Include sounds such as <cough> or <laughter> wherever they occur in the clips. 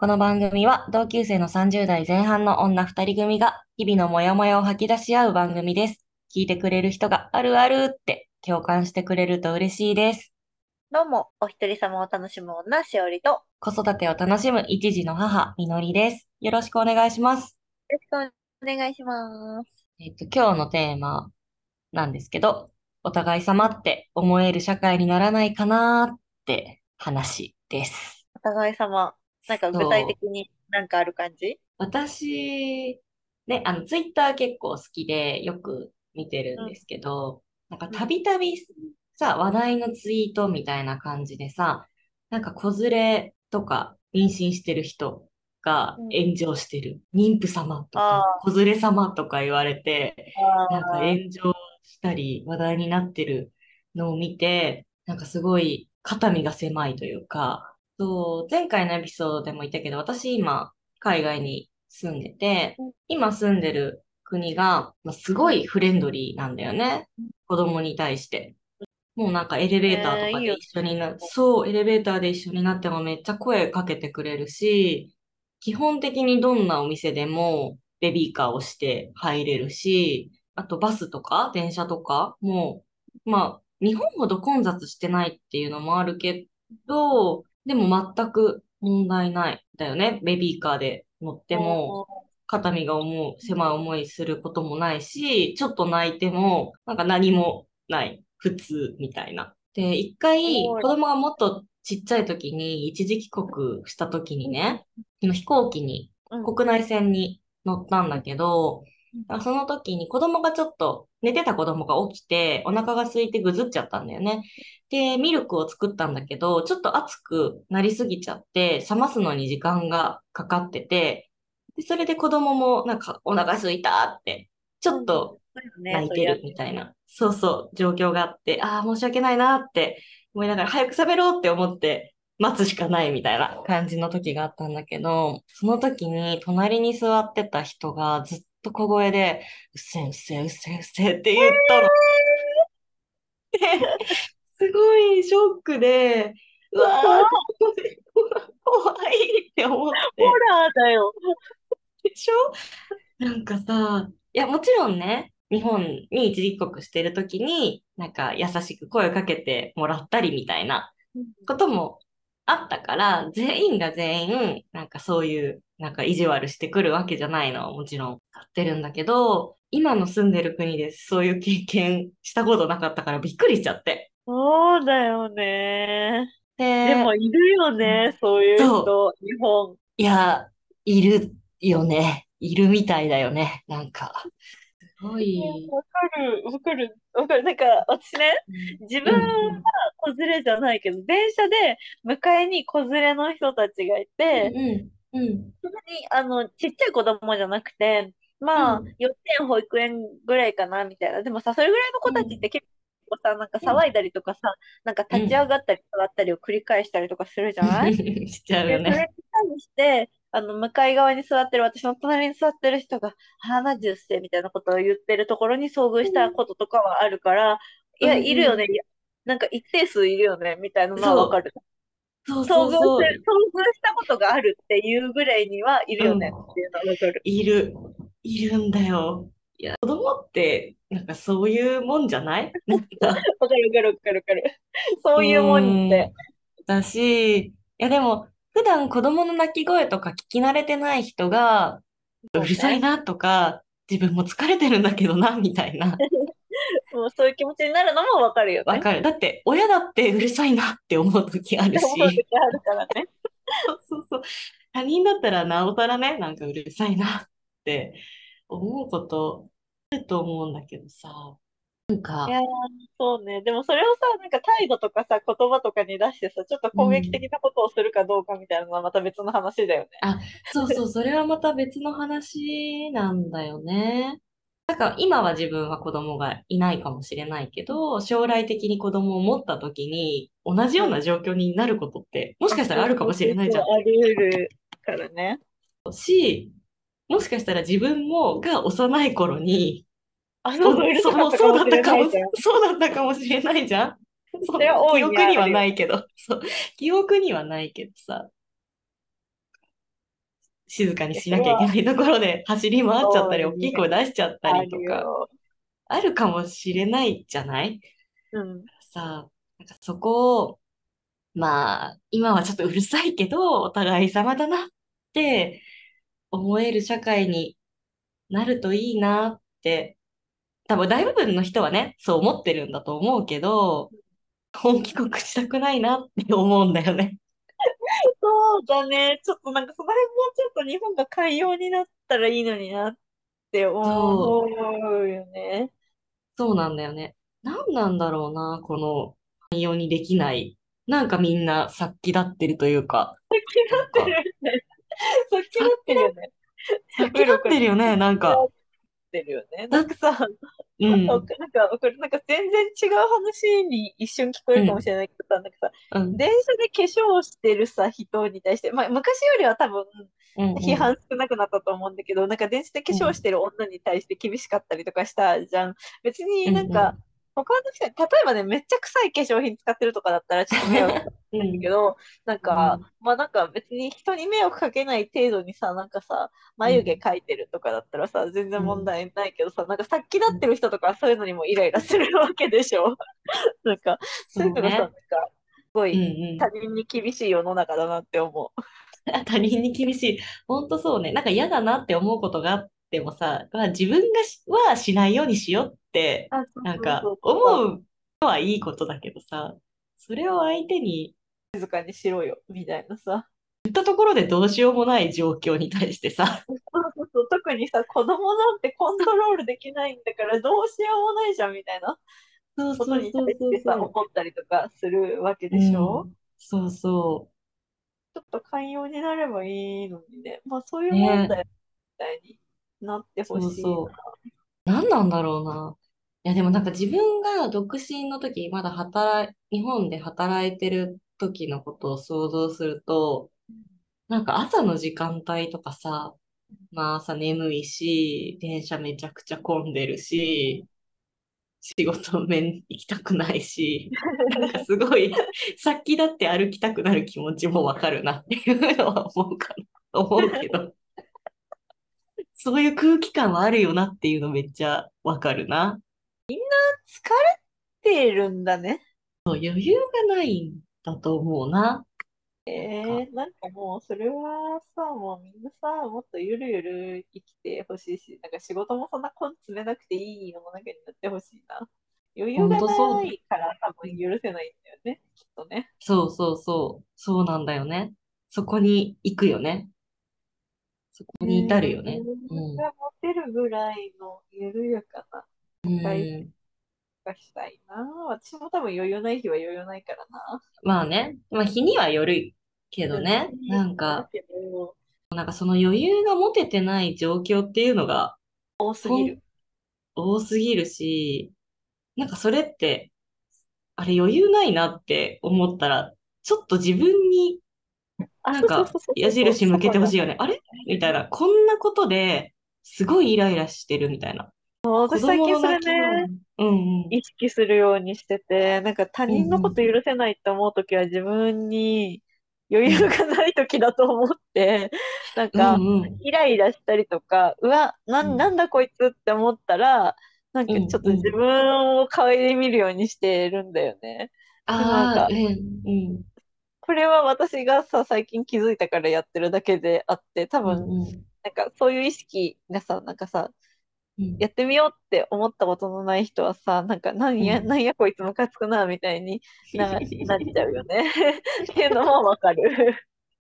この番組は同級生の30代前半の女2人組が日々のモヤモヤを吐き出し合う番組です。聞いてくれる人があるあるって共感してくれると嬉しいです。どうも、お一人様を楽しむ女、しおりと、よ子育てを楽しむ一児の母、みのりです。よろしくお願いします。ろしくお願いします。えっと、今日のテーマなんですけど、お互い様って思える社会にならないかなって話です。お互い様、なんか具体的になんかある感じ？私、ね、あの、ツイッター結構好きでよく見てるんですけど、なんかたびたびさ、話題のツイートみたいな感じでさ、なんか子連れとか妊娠してる人がうん。炎上してる。妊婦様とかあ子連れ様とか言われて、なんか炎上したり話題になってるのを見て、なんかすごい肩身が狭いというか、そう、前回のエピソードでも言ったけど、私今海外に住んでてうん、今住んでる国が、まあ、すごいフレンドリーなんだよね。子供に対して。もうなんかエレベーターとかで一緒にな、そう、エレベーターで一緒になってもめっちゃ声かけてくれるし、基本的にどんなお店でもベビーカーをして入れるし、あとバスとか電車とかも、まあ、日本ほど混雑してないっていうのもあるけど、でも全く問題ないんだよね。ベビーカーで乗っても、肩身が重い、狭い思いすることもないし、ちょっと泣いても、なんか何もない。普通みたいな。で、一回、子供がもっとちっちゃい時に、一時帰国した時にね、飛行機に、うん国内線に乗ったんだけどうん、その時に子供がちょっと、寝てた子供が起きて、お腹が空いてぐずっちゃったんだよね。で、ミルクを作ったんだけど、ちょっと熱くなりすぎちゃって、冷ますのに時間がかかってて、でそれで子供もなんかお腹空いたって、ちょっと泣いてるみたいな、そうそう、状況があって、ああ、申し訳ないなって思いながら、早く喋ろうって思って待つしかないみたいな感じの時があったんだけど、その時に隣に座ってた人がずっと小声で、うっせえうっせえうっせえうっせえって言ったの。で <laughs> すごいショックで、うわー、怖いって思って。ホラーだよ。でしょ？なんかさ、いや、もちろんね、日本に一時帰国してるときに、なんか優しく声をかけてもらったりみたいなこともあったから、全員が全員、なんかそういう、なんか意地悪してくるわけじゃないのはもちろん分かってるんだけど、今の住んでる国でそういう経験したことなかったからびっくりしちゃって。そうだよね。ででも、いるよね、そういうそ人、日本。いや、いるよね。いるみたいだよね。なんか。すごい。わかる、わかる、わかる。なんか、私ね、自分は子連れじゃないけど、電車で迎えに子連れの人たちがいて、うん、うん、そんなに、あの、ちっちゃい子供じゃなくて、まあうん、幼稚園、保育園ぐらいかな、みたいな。でもさ、それぐらいの子たちって結構さ、なんか騒いだりとかさ、なんか立ち上がったり下がったりを繰り返したりとかするじゃない？<laughs> しちゃうで、それに。対して、あの、向かい側に座ってる、私の隣に座ってる人が、花十世みたいなことを言ってるところに遭遇したこととかはあるから、いや、いるよね。なんか一定数いるよね、みたいなのはわかる。そう遭遇そうそう。遭遇したことがあるっていうぐらいにはいるよねっていうのはわかる。いる。いるんだよ。いや、子供って、なんかそういうもんじゃない？<laughs> わかるわかるわかるわかる。そういうもんって。うんだし、いやでも、普段子供の泣き声とか聞き慣れてない人が、うるさいなとか、自分も疲れてるんだけどな、みたいな。もうそういう気持ちになるのもわかるよね。わかる。だって、親だってうるさいなって思う時あるし。思う時あるからね。そうそうそう。他人だったらなおさらね、なんかうるさいなって思うことあると思うんだけどさ。なんかい、やー、そうね。でもそれをさ、なんか態度とかさ、言葉とかに出してさ、ちょっと攻撃的なことをするかどうかみたいなのはまた別の話だよね。そうそう、それはまた別の話なんだよね。なんか今は自分は子供がいないかもしれないけど、将来的に子供を持った時に同じような状況になることってもしかしたらあるかもしれないじゃん。あり得るからね。し、もしかしたら自分もが幼い頃に、あ、そうそそうだったかも。そうだったかもしれないじゃん。そそれ記憶にはないけど、そう、記憶にはないけどさ。静かにしなきゃいけないところで走り回っちゃったり、大きい声出しちゃったりとか、よ。あるかもしれないじゃない？うん。さあ、なんかそこを、まあ、今はちょっとうるさいけど、お互い様だなって思える社会になるといいなって、多分大部分の人はね、そう思ってるんだと思うけど、本帰国したくないなって思うんだよね。そうだね。ちょっとなんかその辺もうちょっと日本が寛容になったらいいのになって思うよね。そうなんだよね。何なんだろうな、この寛容にできない。なんかみんな殺気立ってるというか、さっきなってるよね。さっきなってるよね。殺気立ってるよね、なんか。ってるよね。なんかさ、うん。なんか、これなんか全然違う話に一瞬聞こえるかもしれないけどさ、なんかさ、うん。電車で化粧してるさ、人に対して、まあ昔よりは多分うん。批判少なくなったと思うんだけど、なんか電車で化粧してる女に対して厳しかったりとかしたじゃん。別になんか、他の人に、例えばね、めっちゃ臭い化粧品使ってるとかだったらちょっと迷惑かかるんだけど、なんか、まあなんか別に人に迷惑かけない程度にさ、なんかさ、眉毛描いてるとかだったらさ、全然問題ないけどさ、なんかさっきなってる人とかそういうのにもイライラするわけでしょ。<laughs> なんか、そういうのがさ、なんか、すごうんいうん。他人に厳しい世の中だなって思う。<laughs> 他人に厳しい。ほんとそうね。なんか嫌だなって思うことがあってもさ、まあ、自分がしはしないようにしようって、なんかそうそう思うのはいいことだけどさ、それを相手に静かにしろよ、みたいなさ。言ったところでどうしようもない状況に対してさ、そうそうそう特にさ、子供なんてコントロールできないんだからどうしようもないじゃんみたいなそうことにそうそう対してさ、そう。怒ったりとかするわけでしょ、うんそうそちょっと寛容になればいいのにね。まあそういうねもんだよ、みたいになってう。そうほしいな。そう。何なんだろうな。いや、でもなんか自分が独身の時、まだ働い、日本で働いてる時のことを想像すると、なんか朝の時間帯とかさ、まあ朝眠いし、電車めちゃくちゃ混んでるし、仕事面行きたくないし、なんかすごい、先だって歩きたくなる気持ちもわかるなっていうのは思うかな、思うけど、そういう空気感はあるよなっていうのめっちゃわかるな。疲れてるんだね。そう余裕がないんだと思うな。えー、なんかもうそれはさ、もうみんなさ、もっとゆるゆる生きてほしいし、なんか仕事もそんな根詰めなくていい世の中になってほしいな。余裕がないから多分許せないんだよね、きっとね。そうそうそう。そうなんだよね。そこに行くよね。そこに至るよね。余裕が持てるぐらいの緩やかなうん。はいがしたいな。私も多分余裕ない日は余裕ないからな。まあね。まあ日にはよるけどね。なんだか、なんかその余裕が持ててない状況っていうのが多すぎる。多すぎるし、なんかそれって、あれ余裕ないなって思ったら、ちょっと自分にあなんか矢印向けてほしいよね。あれ？みたいな。こんなことですごいイライラしてるみたいな。私最近それね、声うんうん。意識するようにしてて、なんか他人のこと許せないって思うときは自分に余裕がないときだと思って、なんか。イライラしたりとか、うわ、ななんだこいつって思ったら、なんかうんちょっと自分を顧みるようにしてるんだよね。なんかうん。これは私がさ、最近気づいたからやってるだけであって、多うん分、うんなんかそういう意識がさ、なんかさ、うんやってみようって思ったことのない人はさ、なんか、なんや、うんやこいつムカつくな、みたいにな、<laughs> なっちゃうよね。<laughs> っていうのもわかる。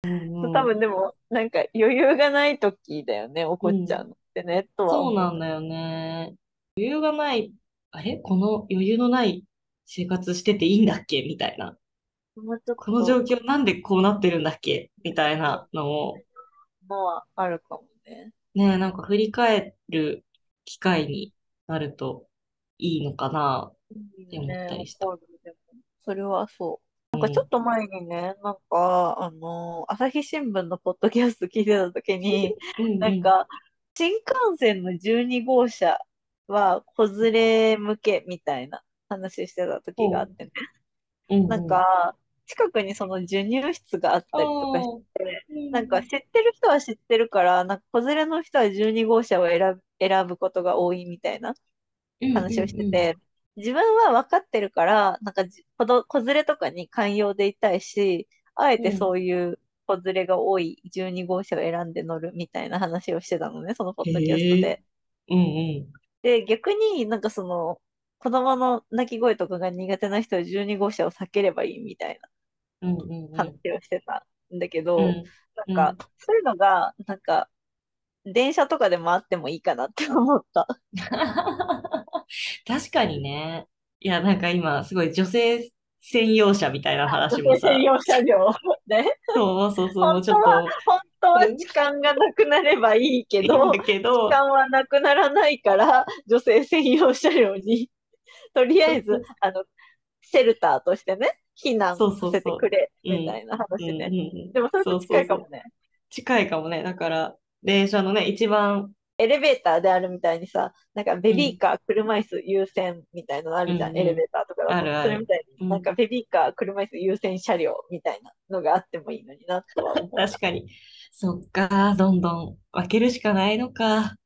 うん多分でも、なんか余裕がない時だよね、怒っちゃうのってね、とはそう。なんだよね。余裕がない、あれ？この余裕のない生活してていいんだっけ？みたいな。この状況なんでこうなってるんだっけ？みたいなのを、とのはあるかもね。ね、なんか振り返る機会になるといいのかな。って思ったりした。ねそれはそう。なんかちょっと前にね、なんか、あの、朝日新聞のポッドキャスト聞いてたときに、うんうん。なんか、新幹線の12号車は子連れ向けみたいな話してた時があってね。うんうん。なんか、近くにその授乳室があったりとかして、うん。なんか知ってる人は知ってるから、なんか子連れの人は12号車を選ぶ、選ぶことが多いみたいな話をしてて、自分は分かってるから、なんかじ子連れとかに寛容でいたいし、あえてそういう子連れが多い12号車を選んで乗るみたいな話をしてたのね、そのポッドキャストで。うんうん。で、逆になんかその、子供の泣き声とかが苦手な人は12号車を避ければいいみたいうんうんうんな話をしてたんだけど、うんなんか、そういうのが、なんか、電車とかでもあってもいいかなって思った。<laughs> 確かにね。いや、なんか今、すごい女性専用車みたいな話もさ、専用車両。ね。そうそうそう、もう本ちょっ当は、本当は時間がなくなればいいけど、といいけど時、間はなくならないから、女性専用車両に、とりあえず、あの、シェルターとしてね、避難させてくれ、うんみたいな話ね。うんでもそれと近いかもね。近いかもね。だから、電車のね、一番、エレベーターであるみたいにさ、なんかベビーカー、車椅子優先みたいなのあるじゃん、うんうんエレベーターとかだと。あるあるそれみたいに、うんなんかベビーカー、車椅子優先車両みたいなのがあってもいいのになとは思う。確かに。そっか、どんどん分けるしかないのか。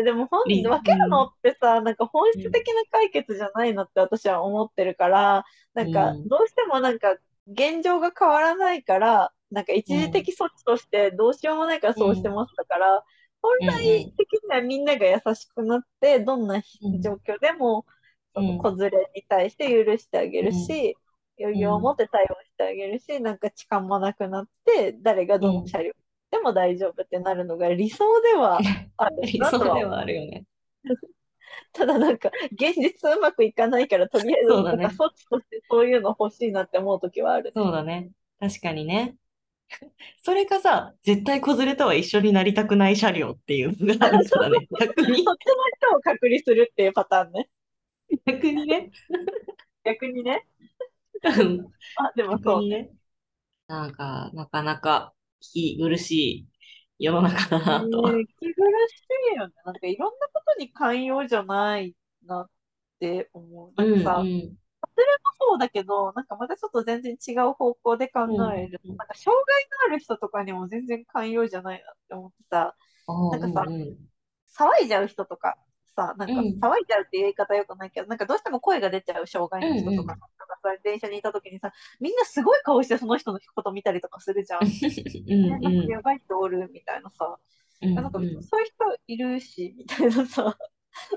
えでも本リ分けるのってさ、なんか本質的な解決じゃないのって私は思ってるから、なんかうん。どうしてもなんか現状が変わらないから、なんか一時的措置としてどうしようもないからそうしてましたから、本来的にはみんなが優しくなって、どんなうん状況でもその子連れに対して許してあげるし、余裕を持って対応してあげるし、なんか痴漢もなくなって、誰がどの車両でも大丈夫ってなるのが理想ではある <laughs> 理想ではあるよね。<laughs> ただなんか、現実うまくいかないから、とりあえず、そうだねなんか措置としてそういうの欲しいなって思うときはある。そうだね。確かにね。<laughs> それかさ、絶対子連れとは一緒になりたくない車両っていうのがあるからね。逆にそっち、の人を隔離するっていうパターンね。逆にね。逆にね。うんあ、でもそう。ね。なんか、なかなか息苦しい世の中だなと。ね息苦しいよね。なんかいろんなことに寛容じゃないなって思う。なうんんかさ、うんそうだけど、なんかまたちょっと全然違う方向で考える。うんなんか障害のある人とかにも全然寛容じゃないなって思ってさ、あなんかさうんうん騒いじゃう人とかさ、なんかうん。騒いじゃうって言い方よくないけど、なんかどうしても声が出ちゃう障害の人とかとかさ、電車にいた時にさ、みんなすごい顔してその人のこと見たりとかするじゃん。<laughs> うんえなんかうんやばい人おるみたいなさ、うんなんかそういう人いるし、みたいなさ、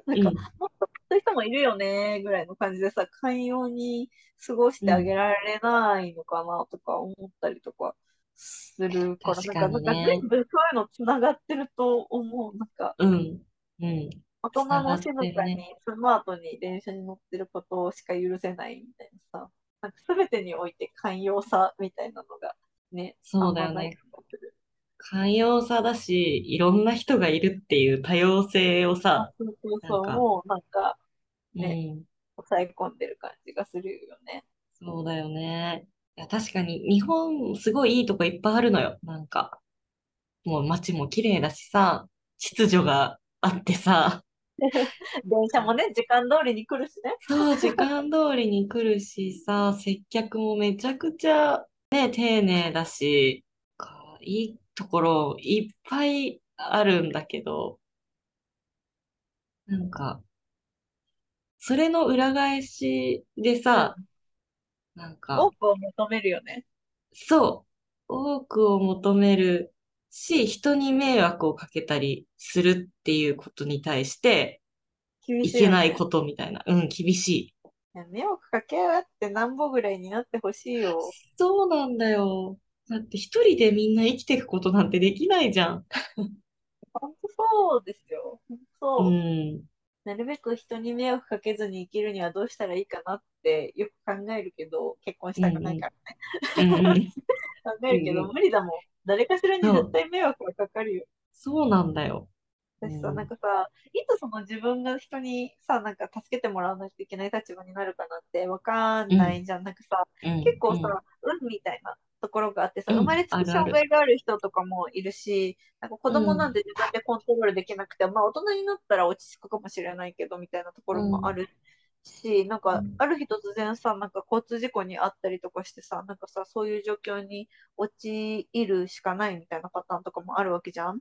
なんかもっとそういう人もいるよね、ぐらいの感じでさ、寛容に過ごしてあげられないのかなとか思ったりとかするから、ね。なんか全部そういうのつながってると思う。なんか、うん。うん大人も静かにスマートに電車に乗ってることしか許せないみたいなさ、なんか全てにおいて寛容さみたいなのがね、そうだよね。寛容さだし、いろんな人がいるっていう多様性をさ、そうそうそう、なんかもうなんかうねん、抑え込んでる感じがするよね。そうだよね。いや、確かに日本すごいいいとこいっぱいあるのよ。なんか、もう街も綺麗だしさ、秩序があってさ、電車もね、時間通りに来るしね。そう、時間通りに来るしさ、接客もめちゃくちゃね、丁寧だし、かいいところいっぱいあるんだけど、なんか、それの裏返しでさ、なんか多、くを求めるよね。そう、多くを求めるし、人に迷惑をかけたりするっていうことに対して、い。けないことみたいな。うん、厳しい。いや迷惑かけ合ってなんぼぐらいになってほしいよ。そうなんだよ。だって一人でみんな生きていくことなんてできないじゃん。本当そうですよ。本当うそう。ん。なるべく人に迷惑かけずに生きるにはどうしたらいいかなってよく考えるけど、結婚したくないからね。うんうん、考えるけど、うんうん。無理だもん。誰かしらに絶対迷惑がかかるよ。そうなんだよ。私さ、うん。なんかさ、いつその自分が人にさ、なんか助けてもらわないといけない立場になるかなってわかんないじゃん。なんかさ、うん、結構さ、運みたいなところがあってさ、うん。生まれつき障害がある人とかもいるし、なんか子供なんて自分でコントロールできなくて、まあ大人になったら落ち着くかもしれないけど、みたいなところもあるし、なんかうんある日突然さ、なんか交通事故にあったりとかしてさ、なんかさ、そういう状況に陥るしかないみたいなパターンとかもあるわけじゃん？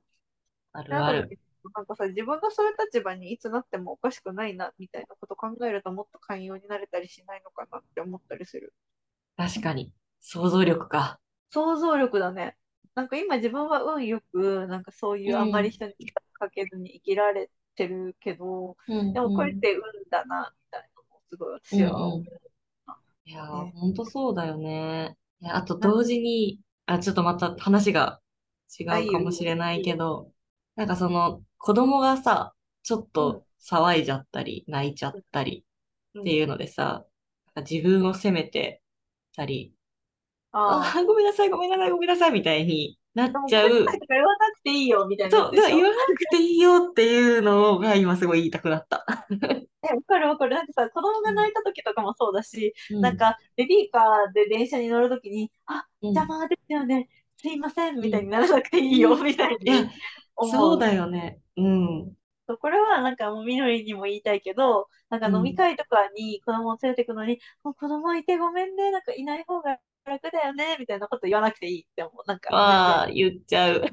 あるある。なんかさ、自分がそういう立場にいつなってもおかしくないな、みたいなこと考えるともっと寛容になれたりしないのかなって思ったりする。確かに。想像力か。想像力だね。なんか今自分は運よく、なんかそういうあんまりうん。人にかけずに生きられてるけど、うんでもこうん。れって運だな、みたいなすごいうん私は思うん。いやね。ほんとそうだよね。あと同時に、あ、ちょっとまた話が違あ、うかもしれない。けど、なんかその子供がさ、ちょっうん、と騒いじゃったり、泣いちゃうん、ったりうん。っていうのでさ、なんか自分を責めてたり、ああごめんなさい、ごめんなさい、ごめんなさい、みたいになっちゃう。言わなくていいよ、みたいなやそう、言わなくていいよっていうのが今すごい言いたくなった。え、わかるわかる。なんかさ、子供がうん、泣いた時とかもそうだし、うん、なんか、ベビーカーで電車に乗る時に、あ、邪うん、魔ですよね。すいません、みたいにうん、ならなくていいよ、うん。みたいに思そうう。だよね。うん、これはなんかもうみのりにも言いたいけど、なんか飲みうん。会とかに子供を連れてくのに、もう子供いてごめんね、なんかいない方が楽だよね、みたいなこと言わなくていいって思う。なんか全然、まあ、言っちゃう。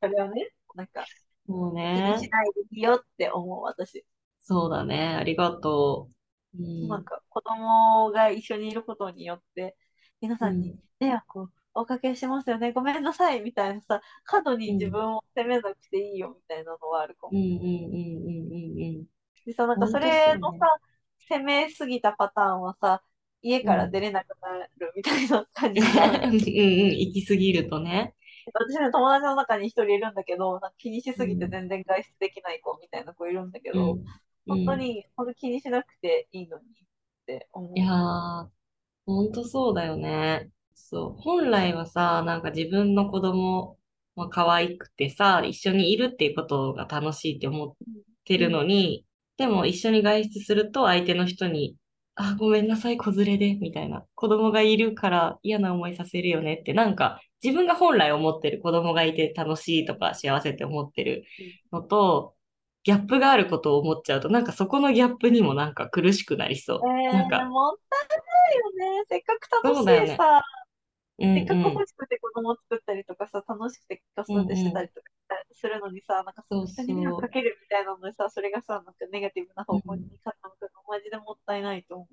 それはね、なんかもう気にしね。ないでいいよって思う、私。そうだね。ありがとう。うなんん、か子供が一緒にいることによって、皆さんにうん、迷惑をおかけしますよね、ごめんなさい、みたいなさ、過度に自うん、分を責めなくていいよ、みたいなのはあるかも。うん、うん、うん、うん、うん。うんでさ、なんかそれのさ、うね。責めすぎたパターンはさ、家から出うん。れなくなるみたいな感 <laughs> うん、じじゃん。うん、行き過ぎるとね。私の友達の中に一人いるんだけど、なんか気にしすぎてうん、全然外出できない子みたいな子いるんだけど、うん、う本当ん。に、本当気にしなくていいのにっていや思ー、ほんとそうだよね。そう。本来はさ、なんか自分の子供、まあ、可愛くてさ、一緒にいるっていうことが楽しいって思っう。てるうん。のに、でも一緒に外出すると相手の人に、あ、ごめんなさい、子連れで、みたいな。子供がいるから嫌な思いさせるよねって、なんか自分が本来思ってる子供がいて楽しいとか幸せって思ってるうんのと、ギャップがあることを思っちゃうと、なんかそこのギャップにもなんか苦しくなりそえう。なんー、か、もったいないよね。せっかく楽し。いさ、うんせっかくうん。欲しくて子供作ったりとかさ、楽しくて子うん育てしてうん。たりとかするのにさ、なんかその人に迷惑かそけるみたいなのでさ、それがさ、なんかネガティブなう。う方向にん。傾くのマジでもったいないと思う。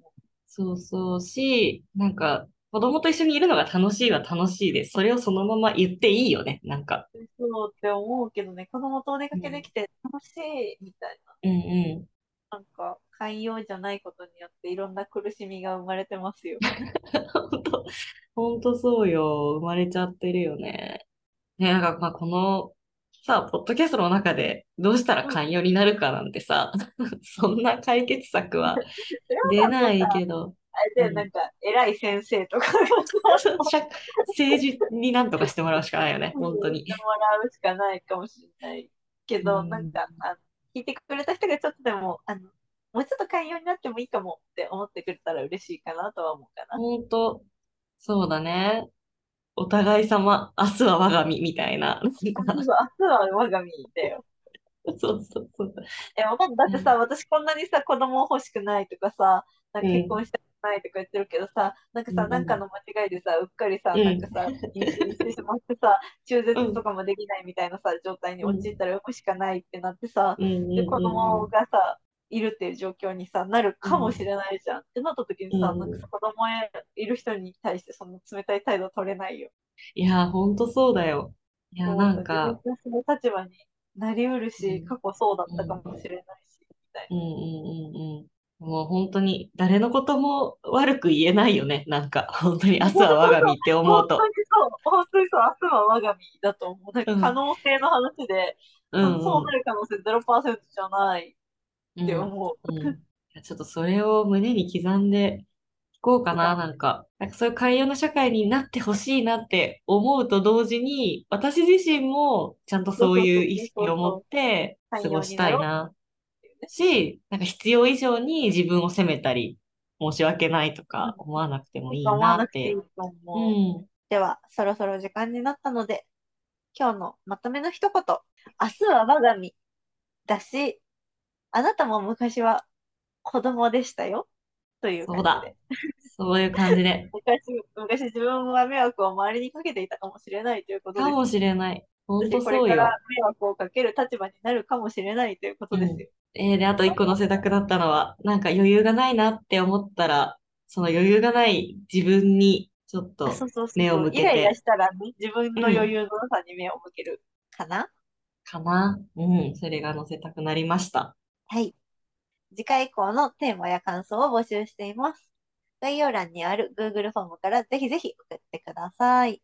そうそうし、なんか、子供と一緒にいるのが楽しいは楽しいです。それをそのまま言っていいよね。なんか。そうって思うけどね、子供とお出かうんけできて楽しいみたいな。うんうん。なんか、寛容じゃないことによっていろんな苦しみが生まれてますよ。<laughs> 本当、本当そうよ。生まれちゃってるよね。ね、なんか、まあ、この、さ、ポッドキャストの中でどうしたらうん。寛容になるかなんてさ、<laughs> そんな解決策は <laughs> 出ないさ、けど、あれで、なうん。んか、偉い先生とか <laughs> 政治になんとかしてもらうしかないよね。うん本当に。してもらうしかないかもしれないけうど、なんん。か、あの、聞いてくれた人がちょっとでも、あの、もうちょっと寛容になってもいいかもって思ってくれたら嬉しいかなとは思うかな。本当、そうだね。お互い様、明日は我が身みたいな。明日は我が身だよ。そうそうそう。え、わかんだってさ、私こんなにさ、子供欲しくないとかさ、か結うん。婚したくないとか言ってるけどさ、なんかうさ、なんかん。の間違いでさ、うっかりさ、うん。なんかさ、妊娠してしまってさ、中うん。絶とかもできないみたいなさ、状態にうん。陥ったら産むしかないってなってさ。で、子うん。供がさ、いるっていう状況にさ、なるかもしれないじゃん。ってなった時にうさ、なんか子供いる人に対してそんな冷たい態度取れないよ。いや、ほんとそうだよ。いや、なんか、がその立場になりうるうし、ん。過去そうだったかうん。もしれないし、みたいうん。うん。うん。うんもう本当に誰のことも悪く言えないよね。なんか、<laughs> 本当にな。明日は我が身って思本うと。当にそう、本当にそう、明日は我が身だと思う。なんか可うん。能性の話で、うそそうなん。る可能性0%じゃないってうん。思う。うん。いやちょっとそれを胸に刻んでいこうかな。なんか、なんかそういう寛容な社会になってほしいなって思うと同時に、私自身もちゃんとそういう意識を持って過寛ごしたいな。し、なんか必要以上に自分を責めたり、申し訳ないとうんか思わなくてもいいなって。とう。では、そろそろ時間になったので、今日のまとめの一言。明日は我が身だし、あなたも昔は子供でしたよ。というそうだ感じで。。そういう感じで。<laughs> 昔、昔自分は迷惑を周りにかけていたかもしれないということです。かもしれない。ほん私とそうよこれから。迷惑をかける立場になるかもしれないということですよ。えーで、あと一個載せたくなったのは、なんか余裕がないなって思ったら、その余裕がない自分にちょっとあそうそうそう。目を向けてイライラしたらね、自分の余裕のなさに目を向けるかな、かな？うん、それが載せたくなりました。はい。次回以降のテーマや感想を募集しています。概要欄にある Google フォームからぜひぜひ送ってください。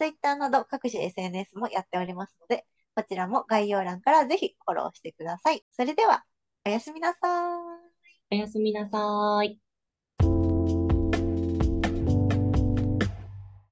Twitter など各種 SNS もやっておりますので、こちらも概要欄からぜひフォローしてください。それでは、おやすみなさーい。おやすみなさーい。